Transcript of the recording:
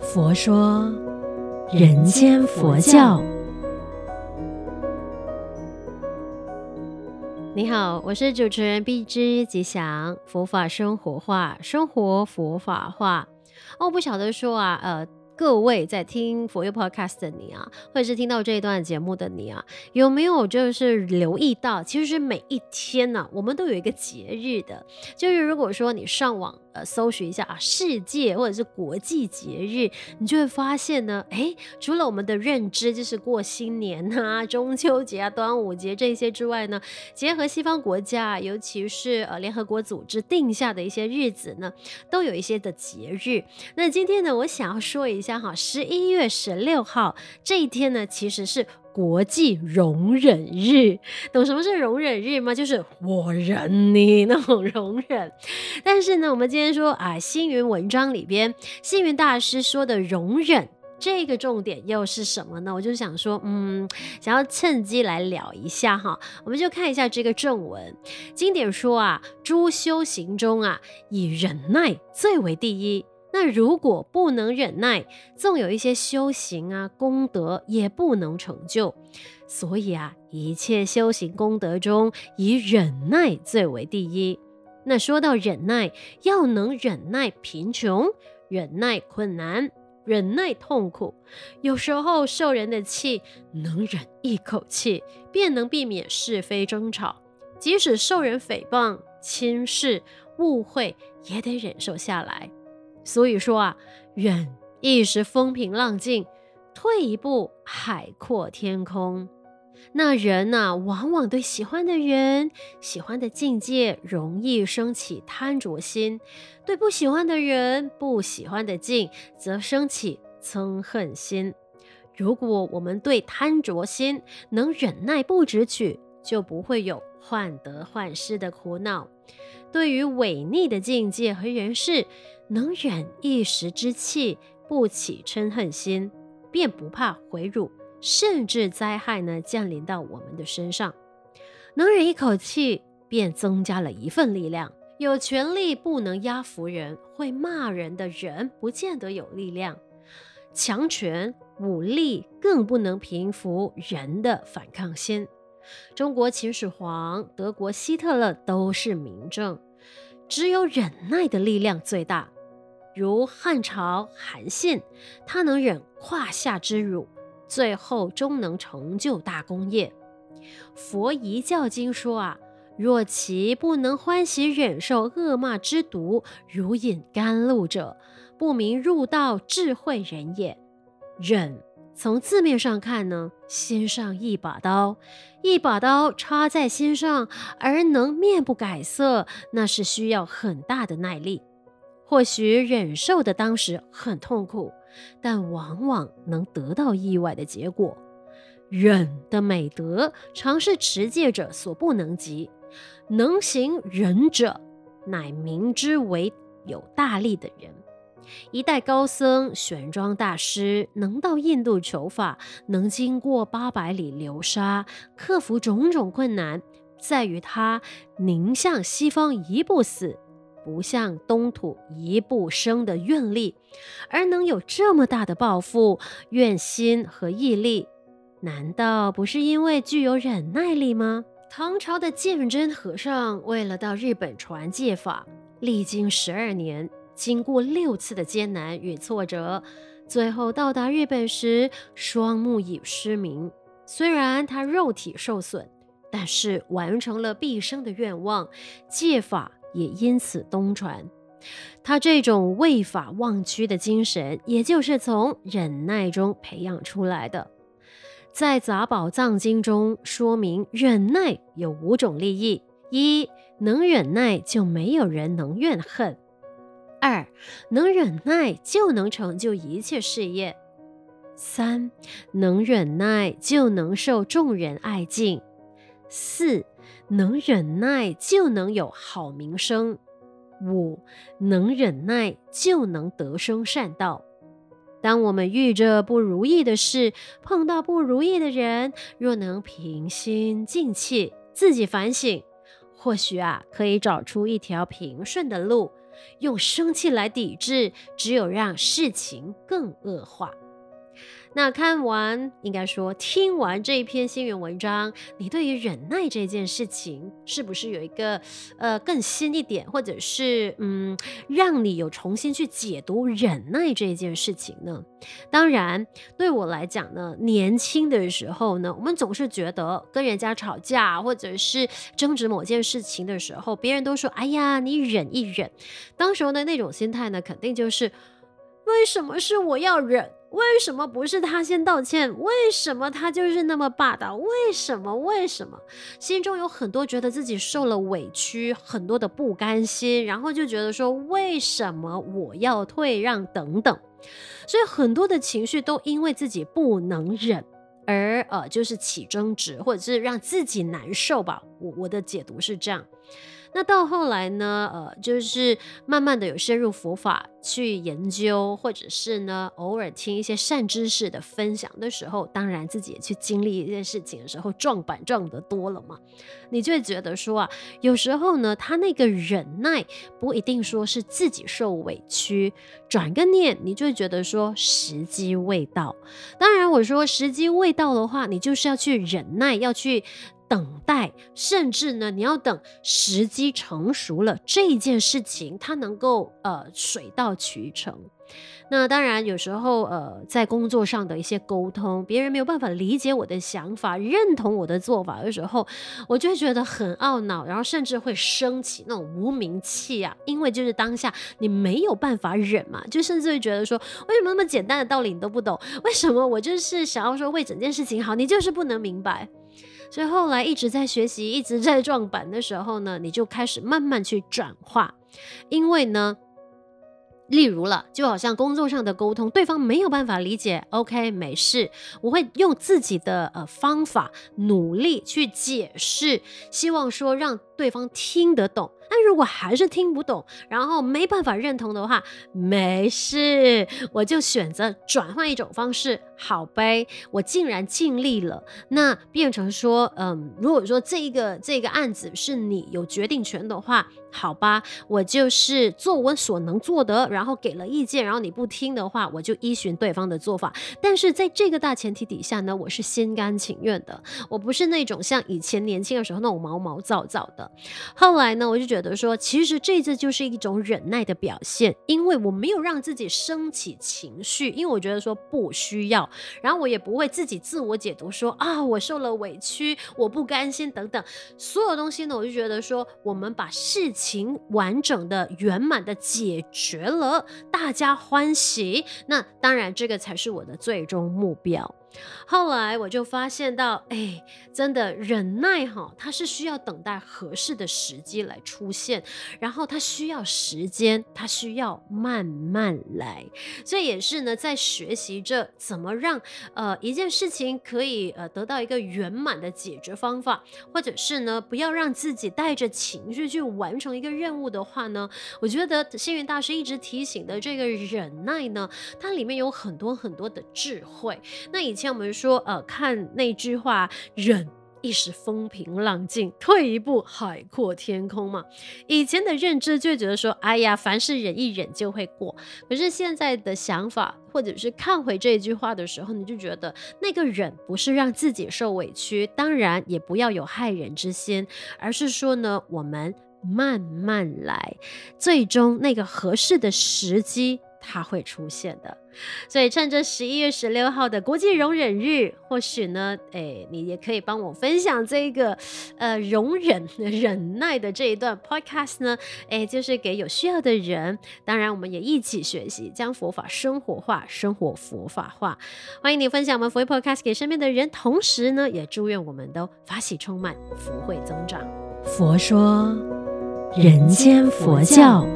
佛说人间佛教。你好，我是主持人碧枝吉祥，佛法生活化，生活佛法化。哦，不晓得说啊，呃。各位在听佛语 podcast 的你啊，或者是听到这一段节目的你啊，有没有就是留意到，其实是每一天呢、我们都有一个节日的。就是如果说你上网呃搜寻一下啊，世界或者是国际节日，你就会发现呢，诶，除了我们的认知就是过新年啊、中秋节啊、端午节这些之外呢，结合西方国家，尤其是呃联合国组织定下的一些日子呢，都有一些的节日。那今天呢，我想要说一下。好，十一月十六号这一天呢，其实是国际容忍日。懂什么是容忍日吗？就是我忍你 那种容忍。但是呢，我们今天说啊，星云文章里边，星云大师说的容忍这个重点又是什么呢？我就想说，嗯，想要趁机来聊一下哈。我们就看一下这个正文，经典说啊，诸修行中啊，以忍耐最为第一。那如果不能忍耐，纵有一些修行啊功德也不能成就。所以啊，一切修行功德中，以忍耐最为第一。那说到忍耐，要能忍耐贫穷，忍耐困难，忍耐痛苦。有时候受人的气，能忍一口气，便能避免是非争吵。即使受人诽谤、轻视、误会，也得忍受下来。所以说啊，忍一时风平浪静，退一步海阔天空。那人呢、啊，往往对喜欢的人、喜欢的境界，容易生起贪着心；对不喜欢的人、不喜欢的境，则生起憎恨心。如果我们对贪着心能忍耐不执取，就不会有患得患失的苦恼。对于违逆的境界和人事，能忍一时之气，不起嗔恨心，便不怕毁辱，甚至灾害呢降临到我们的身上。能忍一口气，便增加了一份力量。有权力不能压服人，会骂人的人不见得有力量。强权武力更不能平服人的反抗心。中国秦始皇、德国希特勒都是明证。只有忍耐的力量最大。如汉朝韩信，他能忍胯下之辱，最后终能成就大功业。佛遗教经说啊，若其不能欢喜忍受恶骂之毒，如饮甘露者，不明入道智慧人也。忍，从字面上看呢，心上一把刀，一把刀插在心上，而能面不改色，那是需要很大的耐力。或许忍受的当时很痛苦，但往往能得到意外的结果。忍的美德，常是持戒者所不能及。能行忍者，乃明之为有大力的人。一代高僧玄奘大师，能到印度求法，能经过八百里流沙，克服种种困难，在于他宁向西方一步死。不向东土一步生的愿力，而能有这么大的抱负、愿心和毅力，难道不是因为具有忍耐力吗？唐朝的鉴真和尚为了到日本传戒法，历经十二年，经过六次的艰难与挫折，最后到达日本时，双目已失明。虽然他肉体受损，但是完成了毕生的愿望，戒法。也因此东传，他这种为法忘躯的精神，也就是从忍耐中培养出来的。在《杂宝藏经》中说明，忍耐有五种利益：一、能忍耐，就没有人能怨恨；二、能忍耐，就能成就一切事业；三、能忍耐，就能受众人爱敬；四、能忍耐就能有好名声，五，能忍耐就能得生善道。当我们遇着不如意的事，碰到不如意的人，若能平心静气，自己反省，或许啊可以找出一条平顺的路，用生气来抵制，只有让事情更恶化。那看完，应该说听完这一篇新闻文章，你对于忍耐这件事情，是不是有一个呃更新一点，或者是嗯，让你有重新去解读忍耐这件事情呢？当然，对我来讲呢，年轻的时候呢，我们总是觉得跟人家吵架，或者是争执某件事情的时候，别人都说：“哎呀，你忍一忍。”当时候的那种心态呢，肯定就是为什么是我要忍？为什么不是他先道歉？为什么他就是那么霸道？为什么？为什么？心中有很多觉得自己受了委屈，很多的不甘心，然后就觉得说，为什么我要退让等等，所以很多的情绪都因为自己不能忍而呃，就是起争执，或者是让自己难受吧。我我的解读是这样。那到后来呢，呃，就是慢慢的有深入佛法去研究，或者是呢，偶尔听一些善知识的分享的时候，当然自己也去经历一件事情的时候，撞板撞得多了嘛，你就会觉得说啊，有时候呢，他那个忍耐不一定说是自己受委屈，转个念，你就会觉得说时机未到。当然，我说时机未到的话，你就是要去忍耐，要去。等待，甚至呢，你要等时机成熟了，这件事情它能够呃水到渠成。那当然，有时候呃在工作上的一些沟通，别人没有办法理解我的想法，认同我的做法的时候，我就会觉得很懊恼，然后甚至会生起那种无名气啊，因为就是当下你没有办法忍嘛，就甚至会觉得说，为什么那么简单的道理你都不懂？为什么我就是想要说为整件事情好，你就是不能明白？所以后来一直在学习，一直在撞板的时候呢，你就开始慢慢去转化，因为呢，例如了，就好像工作上的沟通，对方没有办法理解，OK，没事，我会用自己的呃方法努力去解释，希望说让对方听得懂。但如果还是听不懂，然后没办法认同的话，没事，我就选择转换一种方式。好呗，我竟然尽力了，那变成说，嗯，如果说这一个这个案子是你有决定权的话，好吧，我就是做我所能做的，然后给了意见，然后你不听的话，我就依循对方的做法。但是在这个大前提底下呢，我是心甘情愿的，我不是那种像以前年轻的时候那种毛毛躁躁的。后来呢，我就觉说，其实这次就是一种忍耐的表现，因为我没有让自己升起情绪，因为我觉得说不需要。然后我也不会自己自我解读说啊，我受了委屈，我不甘心等等，所有东西呢，我就觉得说，我们把事情完整的、圆满的解决了，大家欢喜，那当然这个才是我的最终目标。后来我就发现到，哎，真的忍耐哈，它是需要等待合适的时机来出现，然后它需要时间，它需要慢慢来。所以也是呢，在学习着怎么让呃一件事情可以呃得到一个圆满的解决方法，或者是呢不要让自己带着情绪去完成一个任务的话呢，我觉得星云大师一直提醒的这个忍耐呢，它里面有很多很多的智慧。那以像我们说，呃，看那句话，忍一时风平浪静，退一步海阔天空嘛。以前的认知就觉得说，哎呀，凡事忍一忍就会过。可是现在的想法，或者是看回这一句话的时候，你就觉得那个忍不是让自己受委屈，当然也不要有害人之心，而是说呢，我们慢慢来，最终那个合适的时机。它会出现的，所以趁着十一月十六号的国际容忍日，或许呢，诶，你也可以帮我分享这个呃容忍 忍耐的这一段 podcast 呢，诶，就是给有需要的人。当然，我们也一起学习，将佛法生活化，生活佛法化。欢迎你分享我们佛 podcast 给身边的人，同时呢，也祝愿我们都法喜充满，福慧增长。佛说，人间佛教。